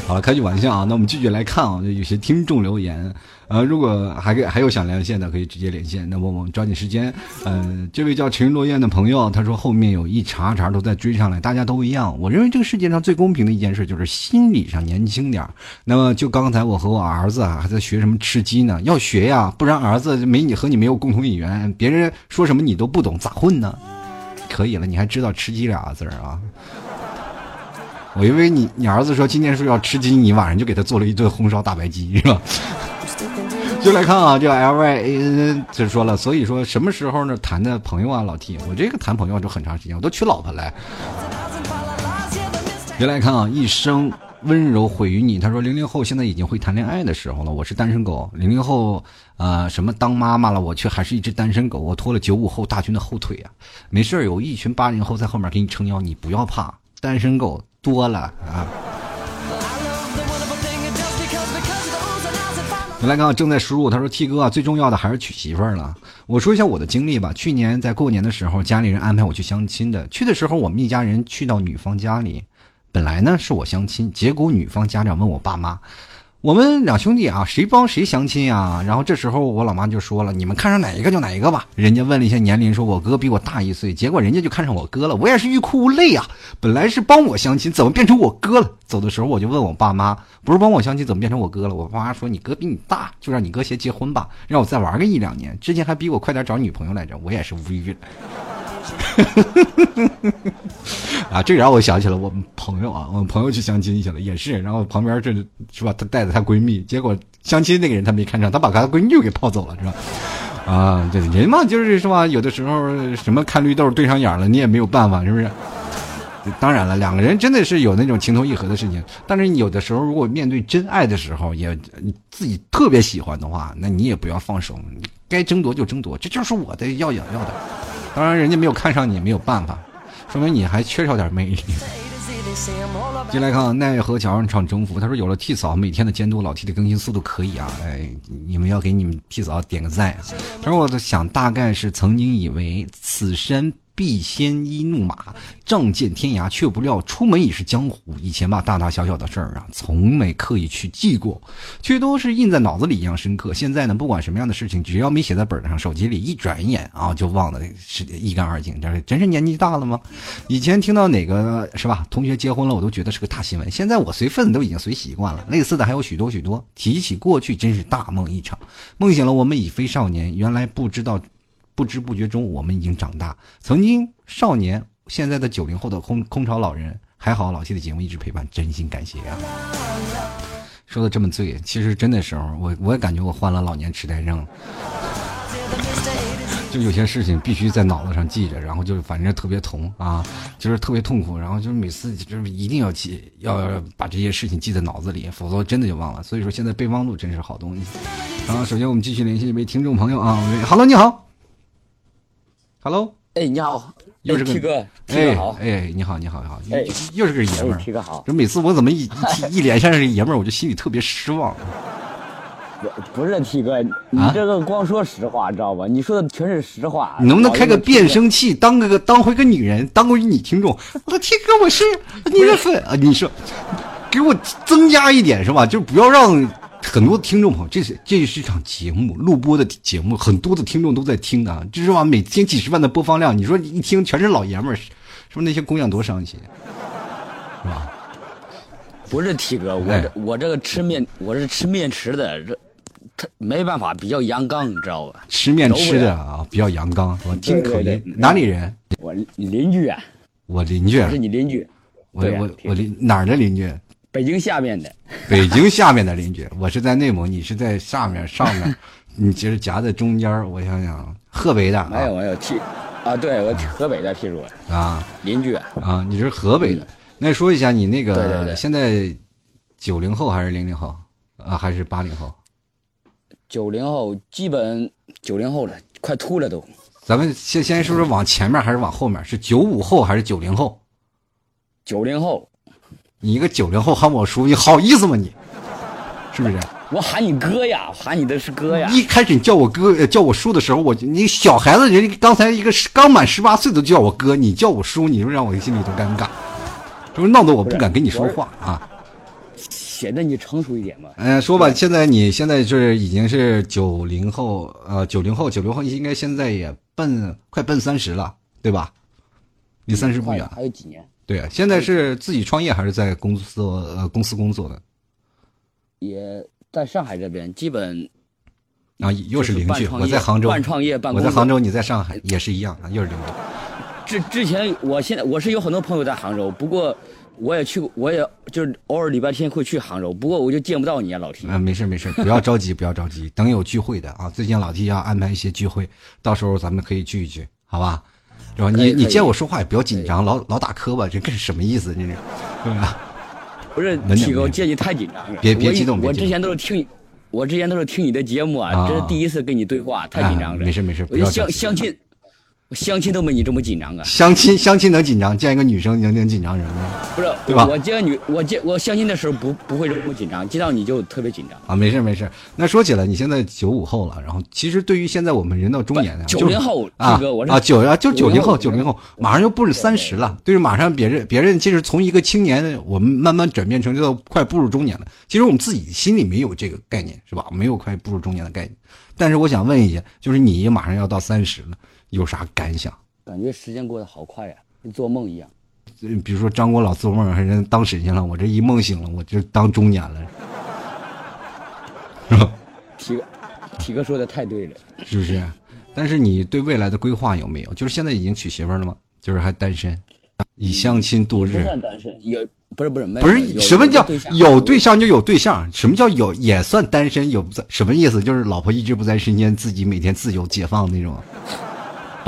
好了，开句玩笑啊。那我们继续来看啊，有些听众留言，呃，如果还给还有想连线的，可以直接连线。那么我们抓紧时间，呃，这位叫陈落雁的朋友，他说后面有一茬茬都在追上来，大家都一样。我认为这个世界上最公平的一件事就是心理上年轻点。那么就刚才我和我儿子啊还在学什么吃鸡呢，要学呀，不然儿子没你和你没有共同语言，别人说什么你都不懂，咋混呢？可以了，你还知道吃鸡俩字儿啊？我以为你你儿子说今天说要吃鸡，你晚上就给他做了一顿红烧大白鸡，是吧？就来看啊，这 L Y A N 就说了，所以说什么时候呢谈的朋友啊，老 T，我这个谈朋友就很长时间，我都娶老婆了。别来看啊，一生温柔毁于你。他说零零后现在已经会谈恋爱的时候了，我是单身狗。零零后啊，什么当妈妈了，我却还是一只单身狗，我拖了九五后大军的后腿啊。没事有一群八零后在后面给你撑腰，你不要怕，单身狗多了啊。来刚刚，正在输入。他说：“T 哥啊，最重要的还是娶媳妇儿了。”我说一下我的经历吧。去年在过年的时候，家里人安排我去相亲的。去的时候，我们一家人去到女方家里，本来呢是我相亲，结果女方家长问我爸妈：“我们两兄弟啊，谁帮谁相亲呀？”然后这时候我老妈就说了：“你们看上哪一个就哪一个吧。”人家问了一下年龄，说我哥比我大一岁，结果人家就看上我哥了。我也是欲哭无泪啊！本来是帮我相亲，怎么变成我哥了？走的时候我就问我爸妈：“不是帮我相亲，怎么变成我哥了？”我爸妈说：“你哥比你大，就让你哥先结婚吧，让我再玩个一两年。”之前还逼我快点找女朋友来着，我也是无语了。啊，这个让我想起了我们朋友啊，我们朋友去相亲去了，也是，然后旁边这是吧，她带着她闺蜜，结果相亲那个人她没看上，她把她闺蜜又给泡走了，是吧？啊，这人嘛，就是是吧，有的时候什么看绿豆对上眼了，你也没有办法，是不是？当然了，两个人真的是有那种情投意合的事情，但是有的时候，如果面对真爱的时候，也自己特别喜欢的话，那你也不要放手，该争夺就争夺，这就是我的要养要的。当然，人家没有看上你，没有办法，说明你还缺少点魅力。进来看奈何桥上唱征服，他说有了替嫂每天的监督，老 T 的更新速度可以啊，哎，你们要给你们替嫂点个赞。他说我在想，大概是曾经以为此身。必先一怒马，仗剑天涯，却不料出门已是江湖。以前吧，大大小小的事儿啊，从没刻意去记过，却都是印在脑子里一样深刻。现在呢，不管什么样的事情，只要没写在本上，手机里一转眼啊，就忘得是一干二净。这是真是年纪大了吗？以前听到哪个是吧，同学结婚了，我都觉得是个大新闻。现在我随份子都已经随习惯了。类似的还有许多许多。提起过去，真是大梦一场。梦醒了，我们已非少年。原来不知道。不知不觉中，我们已经长大。曾经少年，现在的九零后的空空巢老人，还好老 T 的节目一直陪伴，真心感谢啊！说的这么醉，其实真的时候，我我也感觉我患了老年痴呆症。就有些事情必须在脑子上记着，然后就反正特别疼啊，就是特别痛苦，然后就是每次就是一定要记，要把这些事情记在脑子里，否则真的就忘了。所以说现在备忘录真是好东西。啊，首先我们继续联系一位听众朋友啊，Hello，你好。Hello，哎，你好，又是个 T 哥哥好，哎，你好，你好，你好，哎，又是个爷们儿哥好。这每次我怎么一 一一连上这爷们儿，我就心里特别失望。不不是 T 哥，你这个光说实话，知道吧？你说的全是实话。你能不能开个变声器，当个当回个女人，当回女听众？我说 T 哥，我是 你的粉啊！你说，给我增加一点是吧？就不要让。很多听众朋友，这是这是一场节目，录播的节目，很多的听众都在听的，这是吧？每天几十万的播放量，你说一听全是老爷们儿，是不是那些姑娘多伤心，是吧？不是体哥，我这我这个吃面，我是吃面吃的，这他没办法，比较阳刚，你知道吧？吃面吃的啊，比较阳刚，我听口音，哪里人？我邻居啊，我邻居，是你邻居，我我我邻哪儿的邻居？北京下面的，北京下面的邻居，我是在内蒙，你是在上面上面，你其实夹在中间。我想想，河北的没有没有替啊，对我河北的替主啊，邻居啊，你是河北的。那说一下你那个对对对现在九零后还是零零后啊，还是八零后？九零后基本九零后了，快秃了都。咱们先先说说往前面还是往后面？是九五后还是九零后？九零后。你一个九零后喊我叔，你好意思吗你？是不是？我喊你哥呀，喊你的是哥呀。一开始你叫我哥，呃叫我叔的时候，我你小孩子，人家刚才一个刚满十八岁都叫我哥，你叫我叔，你说让我心里多尴尬，这不是闹得我不敢跟你说话啊。显得你成熟一点嘛。嗯、说吧，现在你现在是已经是九零后，呃，九零后，九零后应该现在也奔快奔三十了，对吧？离三十不远。还有几年？对啊，现在是自己创业还是在公司呃公司工作的？也在上海这边，基本啊，又是邻居。我在杭州，半创业半我在杭州，你在上海也是一样啊，又是邻居。之之前，我现在我是有很多朋友在杭州，不过我也去过，我也就是偶尔礼拜天会去杭州，不过我就见不到你啊，老 T。啊，没事没事，不要着急，不要着急，等有聚会的啊。最近老 T 要安排一些聚会，到时候咱们可以聚一聚，好吧？是吧？你你见我说话也不要紧张，老老打磕巴，这这是什么意思？这是，对吧？不是能体哥，我见你太紧张了。别别激动别激动我之前都是听，我之前都是听你的节目啊，啊这是第一次跟你对话，太紧张了。哎没事没事我相相亲，我相亲都没你这么紧张啊。相亲相亲能紧张，见一个女生能能紧张什么不是，对吧我见女，我见我相亲的时候不不会这么紧张，见到你就特别紧张。啊？没事没事。那说起来，你现在九五后了，然后其实对于现在我们人到中年啊，九就是零后，啊我啊九啊就九零后90九零后，马上就步入三十了，就是马上别人别人其实从一个青年，我们慢慢转变成这个快步入中年了。其实我们自己心里没有这个概念，是吧？没有快步入中年的概念。但是我想问一下，就是你马上要到三十了，有啥感想？感觉时间过得好快呀，跟做梦一样。呃比如说张国老做梦，还是当神仙了，我这一梦醒了，我就当中年了，是吧？体哥，体哥说的太对了。是不是？但是你对未来的规划有没有？就是现在已经娶媳妇了吗？就是还单身，以相亲度不日。算单身，有不是不是不是什么叫有对象就有对象？什么叫有也算单身？有不在什么意思？就是老婆一直不在身边，自己每天自由解放那种。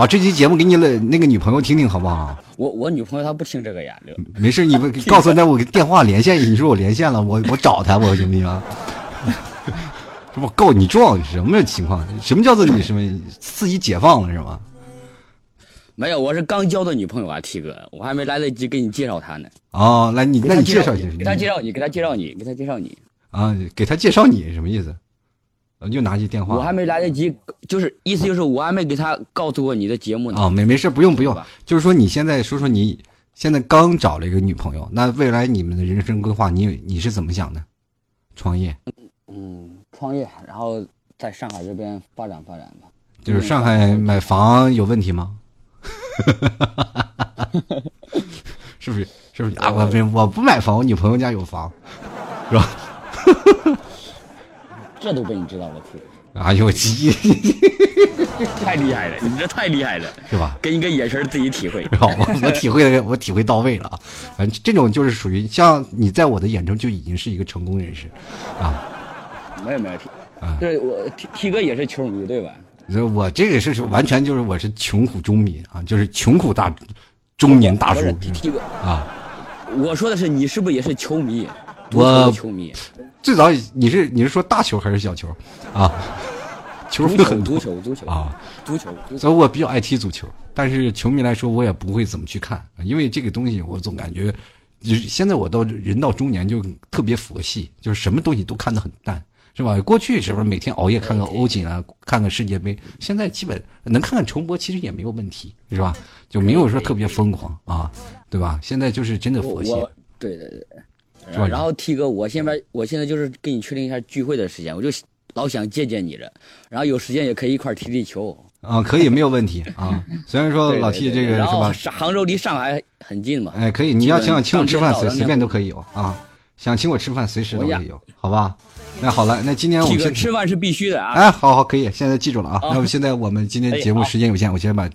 把这期节目给你的那个女朋友听听好不好？我我女朋友她不听这个呀，没事，你不 告诉她我电话连线，你说我连线了，我我找她，我行 不行？这不告你状什么情况？什么叫做你什么自己解放了是吗？没有，我是刚交的女朋友啊，T 哥，我还没来得及给你介绍她呢。哦，来你那她介绍你，介绍一下，给她介绍你，给她介绍你，给她介绍你。啊，给他介绍你什么意思？呃又拿起电话，我还没来得及，就是意思就是我还没给他告诉过你的节目呢。啊，没没事，不用不用，就是说你现在说说你现在刚找了一个女朋友，那未来你们的人生规划，你你是怎么想的？创业，嗯，创业，然后在上海这边发展发展吧。就是上海买房有问题吗？是不是？是不是啊？我不我不买房，我女朋友家有房，是吧？这都被你知道了哎呦我鸡，太厉害了，你这太厉害了，是吧？给你个眼神自己体会。好，我我体会的，我体会到位了啊。反正这种就是属于像你在我的眼中就已经是一个成功人士，啊。没有没有啊对我 T T 哥也是球迷对吧？这我这个是是完全就是我是穷苦中民啊，就是穷苦大中年大叔 T 哥，啊。我说的是你是不是也是球迷？我球迷，最早你是你是说大球还是小球啊？球足球分很多足球足球啊，足球足球。所以我比较爱踢足球，但是球迷来说我也不会怎么去看，因为这个东西我总感觉，就是现在我到人到中年就特别佛系，就是什么东西都看得很淡。是吧？过去是不是每天熬夜看看欧锦啊，看看世界杯？现在基本能看看重播，其实也没有问题，是吧？就没有说特别疯狂啊，对吧？现在就是真的佛系。对对对。是吧然后 T 哥，我现在我现在就是跟你确定一下聚会的时间，我就老想见见你了，然后有时间也可以一块儿踢踢球。啊，可以，没有问题啊。虽然说老 T 这个是吧？杭州离上海很近嘛。哎，可以，你要想请我吃饭，随随便都。可以有啊。想请我吃饭，随时都可以有，好吧？那好了，那今天我们先吃饭是必须的啊。哎，好好，可以，现在记住了啊。啊那么现在我们今天哎节目时间有限，我先把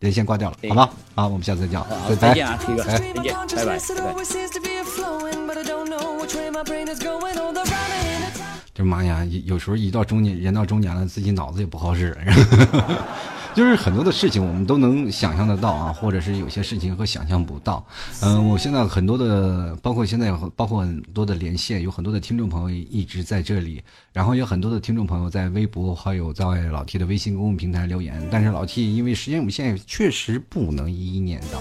连线挂掉了，哎好吧？好，我们下次再见，好拜拜再见。啊，T 哥，哎再见，拜拜，拜拜。这妈呀，有有时候一到中年，人到中年了，自己脑子也不好使，就是很多的事情我们都能想象得到啊，或者是有些事情和想象不到。嗯、我现在很多的，包括现在有包括很多的连线，有很多的听众朋友一直在这里，然后有很多的听众朋友在微博还有在老 T 的微信公众平台留言，但是老 T 因为时间有限，确实不能一一念到，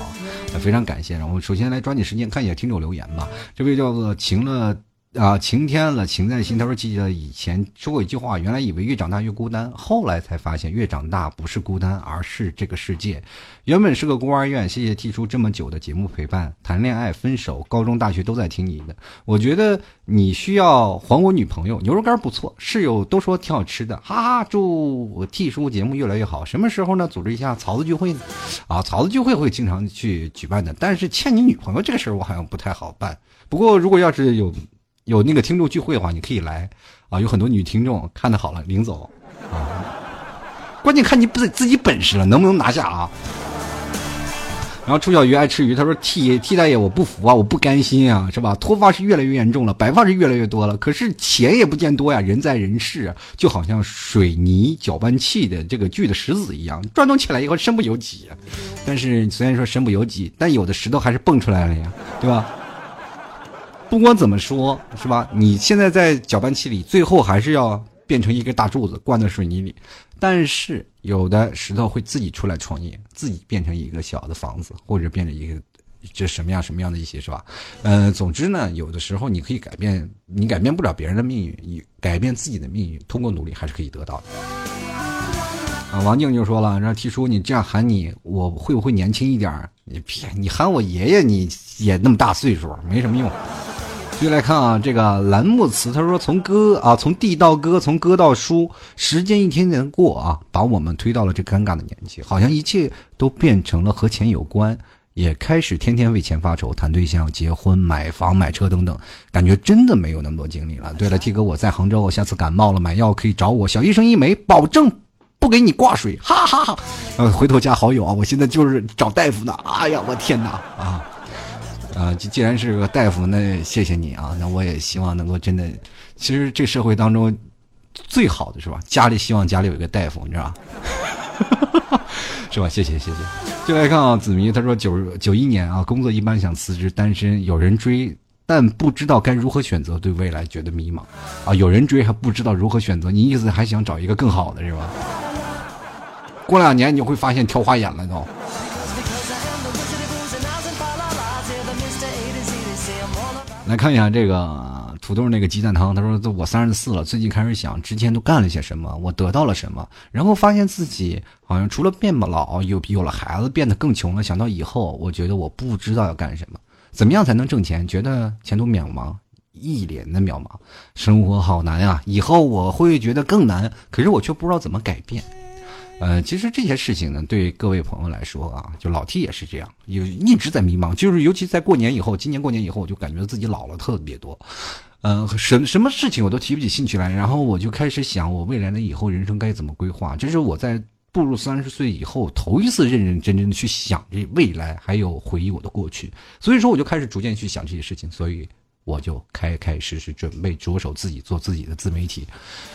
呃非常感谢。然后首先来抓紧时间看一下听众留言吧，这位叫做晴了。啊，晴天了，晴在心。他说记得以前说过一句话，原来以为越长大越孤单，后来才发现越长大不是孤单，而是这个世界。原本是个孤儿院，谢谢提出这么久的节目陪伴，谈恋爱、分手、高中、大学都在听你的。我觉得你需要还我女朋友，牛肉干不错，室友都说挺好吃的，哈哈。祝我 T 叔节目越来越好。什么时候呢？组织一下曹子聚会呢？啊，曹子聚会会经常去举办的，但是欠你女朋友这个事儿我好像不太好办。不过如果要是有有那个听众聚会的话，你可以来啊，有很多女听众看的好了领走啊，关键看你自自己本事了，能不能拿下啊？然后楚小鱼爱吃鱼，他说替替大爷我不服啊，我不甘心啊，是吧？脱发是越来越严重了，白发是越来越多了，可是钱也不见多呀。人在人世啊，就好像水泥搅拌器的这个锯的石子一样，转动起来以后身不由己。但是虽然说身不由己，但有的石头还是蹦出来了呀，对吧？不管怎么说，是吧？你现在在搅拌器里，最后还是要变成一根大柱子，灌在水泥里。但是有的石头会自己出来创业，自己变成一个小的房子，或者变成一个这什么样什么样的一些，是吧？呃，总之呢，有的时候你可以改变，你改变不了别人的命运，你改变自己的命运，通过努力还是可以得到的。啊，王静就说了，让提出你这样喊你，我会不会年轻一点？你别，你喊我爷爷，你也那么大岁数，没什么用。继续来看啊，这个栏目词，他说从歌啊，从地到歌，从歌到书，时间一天天过啊，把我们推到了这尴尬的年纪，好像一切都变成了和钱有关，也开始天天为钱发愁，谈对象、结婚、买房、买车等等，感觉真的没有那么多精力了。对了，T 哥，我在杭州，我下次感冒了买药可以找我，小医生一枚，保证不给你挂水，哈哈哈。呃，回头加好友啊，我现在就是找大夫呢。哎呀，我天哪啊！啊，既既然是个大夫，那谢谢你啊！那我也希望能够真的，其实这社会当中最好的是吧？家里希望家里有一个大夫，你知道吧？是吧？谢谢谢谢。就来看啊，子迷他说九九一年啊，工作一般想辞职，单身有人追，但不知道该如何选择，对未来觉得迷茫啊。有人追还不知道如何选择，你意思还想找一个更好的是吧？过两年你就会发现挑花眼了都。来看一下这个土豆那个鸡蛋汤，他说：“我三十四了，最近开始想之前都干了些什么，我得到了什么，然后发现自己好像除了变老，有有了孩子，变得更穷了。想到以后，我觉得我不知道要干什么，怎么样才能挣钱？觉得前途渺茫，一脸的渺茫，生活好难啊！以后我会觉得更难，可是我却不知道怎么改变。”呃，其实这些事情呢，对各位朋友来说啊，就老 T 也是这样，有一直在迷茫。就是尤其在过年以后，今年过年以后，我就感觉自己老了特别多。嗯，什什么事情我都提不起兴趣来，然后我就开始想，我未来的以后人生该怎么规划。这是我在步入三十岁以后头一次认认真真的去想这未来，还有回忆我的过去。所以说，我就开始逐渐去想这些事情。所以。我就开开始始准备着手自己做自己的自媒体，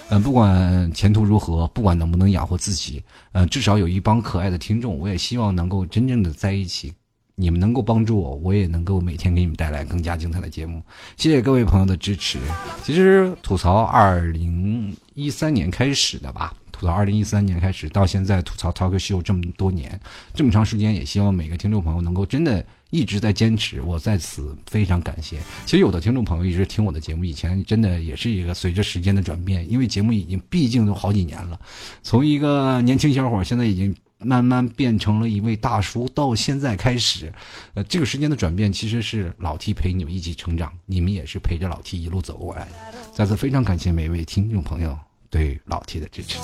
嗯，不管前途如何，不管能不能养活自己，呃，至少有一帮可爱的听众，我也希望能够真正的在一起，你们能够帮助我，我也能够每天给你们带来更加精彩的节目。谢谢各位朋友的支持。其实吐槽二零一三年开始的吧，吐槽二零一三年开始到现在吐槽 talk show 这么多年，这么长时间，也希望每个听众朋友能够真的。一直在坚持，我在此非常感谢。其实有的听众朋友一直听我的节目，以前真的也是一个随着时间的转变，因为节目已经毕竟都好几年了，从一个年轻小伙现在已经慢慢变成了一位大叔，到现在开始，呃，这个时间的转变其实是老 T 陪你们一起成长，你们也是陪着老 T 一路走过来的。再次非常感谢每一位听众朋友。对老 T 的支持。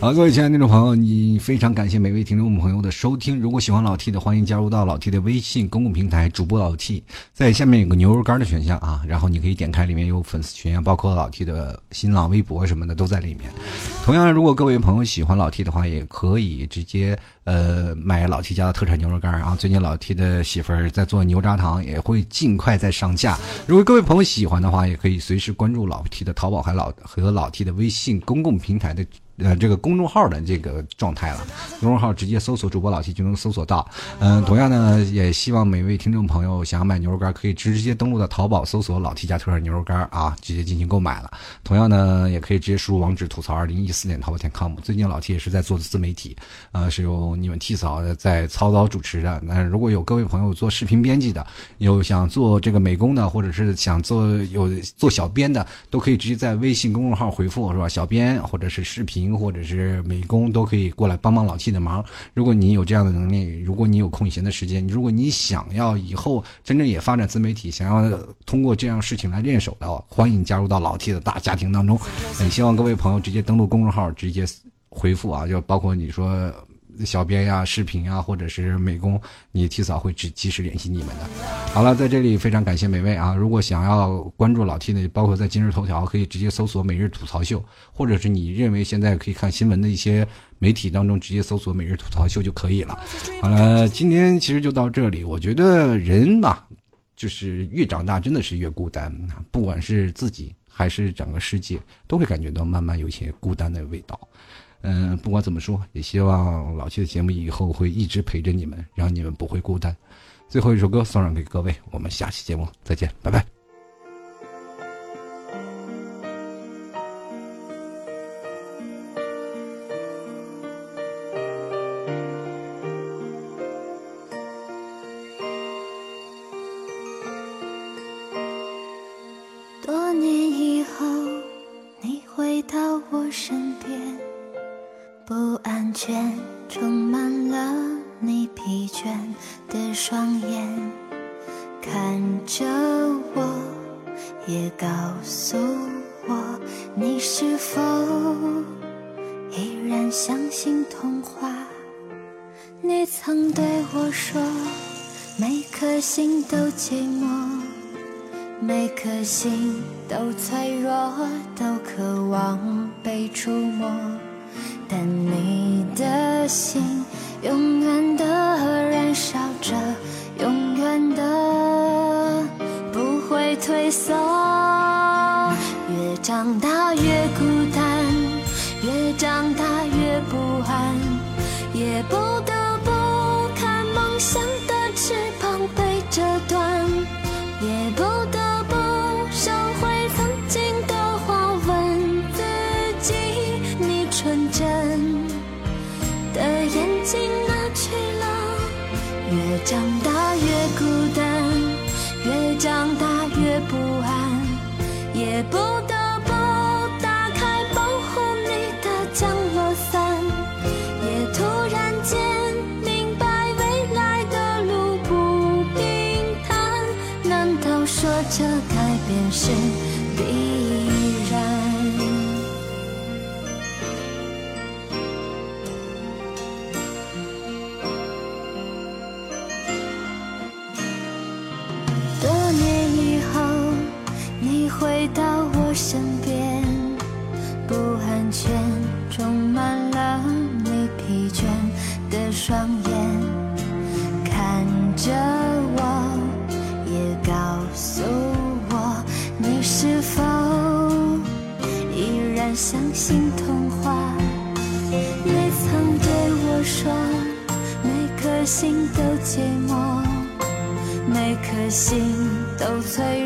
好，各位亲爱的听众朋友，你非常感谢每位听众朋友的收听。如果喜欢老 T 的，欢迎加入到老 T 的微信公共平台，主播老 T，在下面有个牛肉干的选项啊，然后你可以点开，里面有粉丝群啊，包括老 T 的新浪微博什么的都在里面。同样，如果各位朋友喜欢老 T 的话，也可以直接。呃，买老 T 家的特产牛肉干啊！最近老 T 的媳妇儿在做牛轧糖，也会尽快再上架。如果各位朋友喜欢的话，也可以随时关注老 T 的淘宝，还老和老 T 的微信公共平台的呃这个公众号的这个状态了。公众号直接搜索主播老 T 就能搜索到。嗯，同样呢，也希望每位听众朋友想要买牛肉干，可以直接登录到淘宝搜索“老 T 家特产牛肉干”啊，直接进行购买了。同样呢，也可以直接输入网址吐槽二零一四点淘宝点 com。最近老 T 也是在做自媒体，呃，是由你们 T 嫂在操刀主持的。那如果有各位朋友做视频编辑的，有想做这个美工的，或者是想做有做小编的，都可以直接在微信公众号回复是吧？小编或者是视频或者是美工都可以过来帮帮老 T 的忙。如果你有这样的能力，如果你有空闲的时间，如果你想要以后真正也发展自媒体，想要通过这样事情来练手的话，欢迎加入到老 T 的大家庭当中。也希望各位朋友直接登录公众号，直接回复啊，就包括你说小编呀、视频啊，或者是美工，你提早会及及时联系你们的。好了，在这里非常感谢每位啊！如果想要关注老 T 的，包括在今日头条，可以直接搜索“每日吐槽秀”，或者是你认为现在可以看新闻的一些媒体当中，直接搜索“每日吐槽秀”就可以了。好了，今天其实就到这里。我觉得人嘛，就是越长大真的是越孤单，不管是自己还是整个世界，都会感觉到慢慢有些孤单的味道。嗯，不管怎么说，也希望老七的节目以后会一直陪着你们，让你们不会孤单。最后一首歌送上给各位，我们下期节目再见，拜拜。颗心都脆弱，都渴望被触摸，但你的心永远说，每颗心都寂寞。每颗心都脆弱，